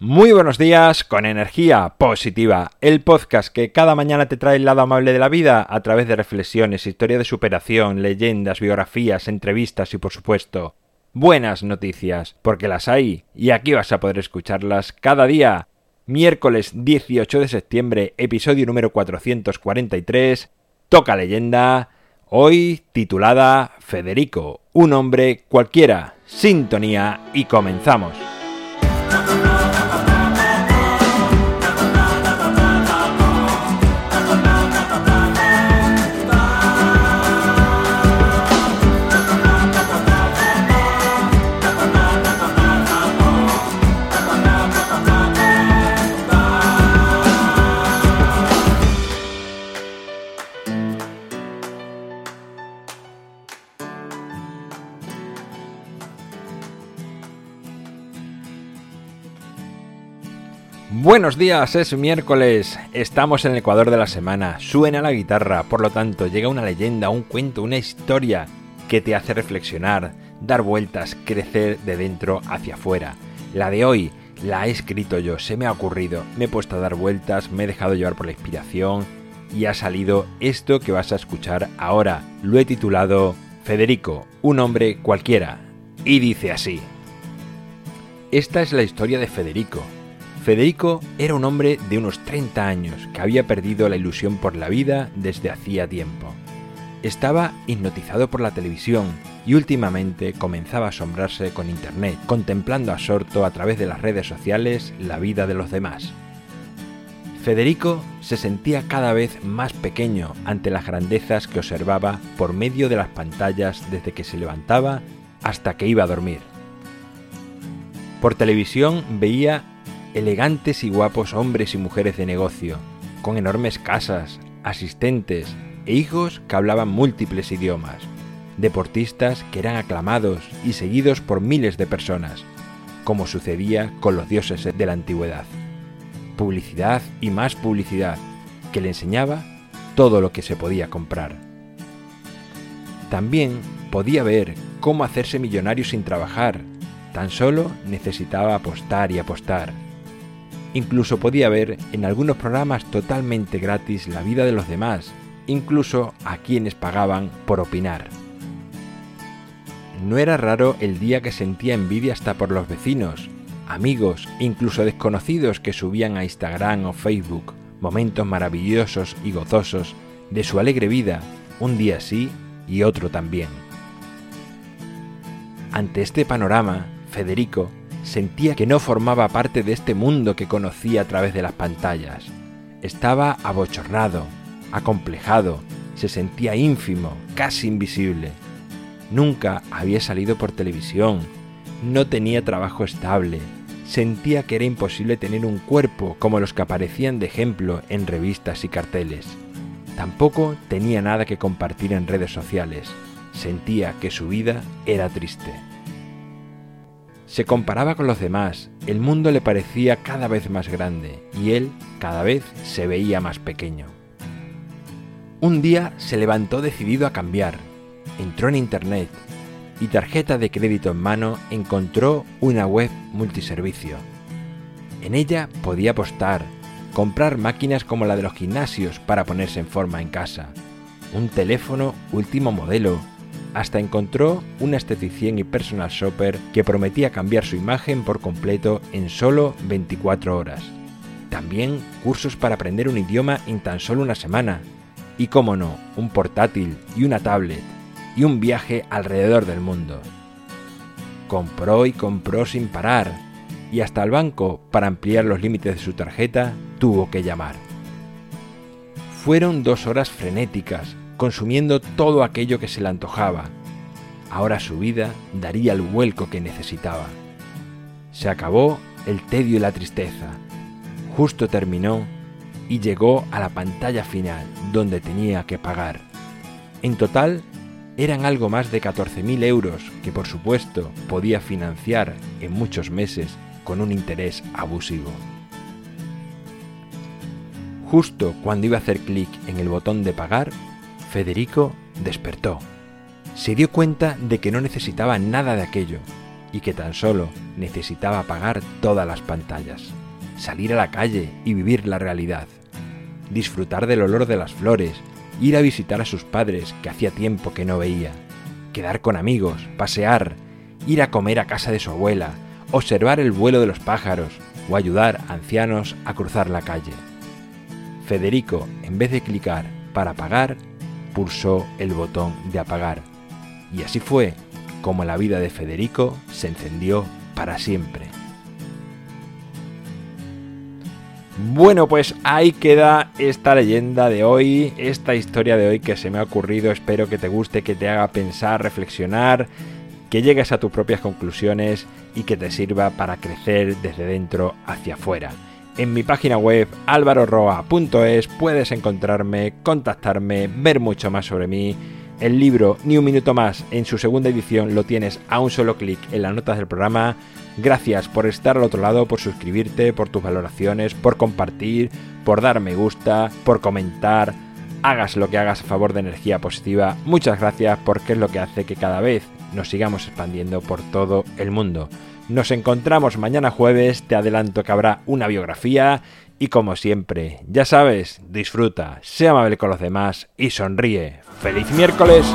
Muy buenos días con energía positiva, el podcast que cada mañana te trae el lado amable de la vida a través de reflexiones, historia de superación, leyendas, biografías, entrevistas y por supuesto buenas noticias, porque las hay y aquí vas a poder escucharlas cada día. Miércoles 18 de septiembre, episodio número 443, toca leyenda, hoy titulada Federico, un hombre cualquiera, sintonía y comenzamos. Buenos días, es miércoles, estamos en el Ecuador de la semana, suena la guitarra, por lo tanto llega una leyenda, un cuento, una historia que te hace reflexionar, dar vueltas, crecer de dentro hacia afuera. La de hoy la he escrito yo, se me ha ocurrido, me he puesto a dar vueltas, me he dejado llevar por la inspiración y ha salido esto que vas a escuchar ahora. Lo he titulado Federico, un hombre cualquiera, y dice así. Esta es la historia de Federico, Federico era un hombre de unos 30 años que había perdido la ilusión por la vida desde hacía tiempo. Estaba hipnotizado por la televisión y últimamente comenzaba a asombrarse con Internet, contemplando absorto a través de las redes sociales la vida de los demás. Federico se sentía cada vez más pequeño ante las grandezas que observaba por medio de las pantallas desde que se levantaba hasta que iba a dormir. Por televisión veía elegantes y guapos hombres y mujeres de negocio, con enormes casas, asistentes e hijos que hablaban múltiples idiomas, deportistas que eran aclamados y seguidos por miles de personas, como sucedía con los dioses de la antigüedad. Publicidad y más publicidad, que le enseñaba todo lo que se podía comprar. También podía ver cómo hacerse millonario sin trabajar, tan solo necesitaba apostar y apostar Incluso podía ver en algunos programas totalmente gratis la vida de los demás, incluso a quienes pagaban por opinar. No era raro el día que sentía envidia hasta por los vecinos, amigos incluso desconocidos que subían a Instagram o Facebook momentos maravillosos y gozosos de su alegre vida, un día sí y otro también. Ante este panorama, Federico Sentía que no formaba parte de este mundo que conocía a través de las pantallas. Estaba abochornado, acomplejado, se sentía ínfimo, casi invisible. Nunca había salido por televisión, no tenía trabajo estable, sentía que era imposible tener un cuerpo como los que aparecían de ejemplo en revistas y carteles. Tampoco tenía nada que compartir en redes sociales, sentía que su vida era triste. Se comparaba con los demás, el mundo le parecía cada vez más grande y él cada vez se veía más pequeño. Un día se levantó decidido a cambiar, entró en Internet y tarjeta de crédito en mano encontró una web multiservicio. En ella podía apostar, comprar máquinas como la de los gimnasios para ponerse en forma en casa, un teléfono último modelo, hasta encontró una esteticien y personal shopper que prometía cambiar su imagen por completo en solo 24 horas. También cursos para aprender un idioma en tan solo una semana. Y como no, un portátil y una tablet y un viaje alrededor del mundo. Compró y compró sin parar y hasta el banco, para ampliar los límites de su tarjeta, tuvo que llamar. Fueron dos horas frenéticas consumiendo todo aquello que se le antojaba. Ahora su vida daría el vuelco que necesitaba. Se acabó el tedio y la tristeza. Justo terminó y llegó a la pantalla final donde tenía que pagar. En total eran algo más de 14.000 euros que por supuesto podía financiar en muchos meses con un interés abusivo. Justo cuando iba a hacer clic en el botón de pagar, Federico despertó. Se dio cuenta de que no necesitaba nada de aquello. y que tan solo necesitaba apagar todas las pantallas, salir a la calle y vivir la realidad, disfrutar del olor de las flores, ir a visitar a sus padres que hacía tiempo que no veía, quedar con amigos, pasear, ir a comer a casa de su abuela, observar el vuelo de los pájaros o ayudar a ancianos a cruzar la calle. Federico, en vez de clicar para apagar, pulsó el botón de apagar. Y así fue como la vida de Federico se encendió para siempre. Bueno, pues ahí queda esta leyenda de hoy, esta historia de hoy que se me ha ocurrido. Espero que te guste, que te haga pensar, reflexionar, que llegues a tus propias conclusiones y que te sirva para crecer desde dentro hacia afuera. En mi página web alvaroroa.es puedes encontrarme, contactarme, ver mucho más sobre mí el libro Ni un minuto más en su segunda edición lo tienes a un solo clic en las notas del programa. Gracias por estar al otro lado, por suscribirte, por tus valoraciones, por compartir, por dar me gusta, por comentar. Hagas lo que hagas a favor de energía positiva. Muchas gracias porque es lo que hace que cada vez nos sigamos expandiendo por todo el mundo. Nos encontramos mañana jueves, te adelanto que habrá una biografía y como siempre, ya sabes, disfruta, sea amable con los demás y sonríe. ¡Feliz miércoles!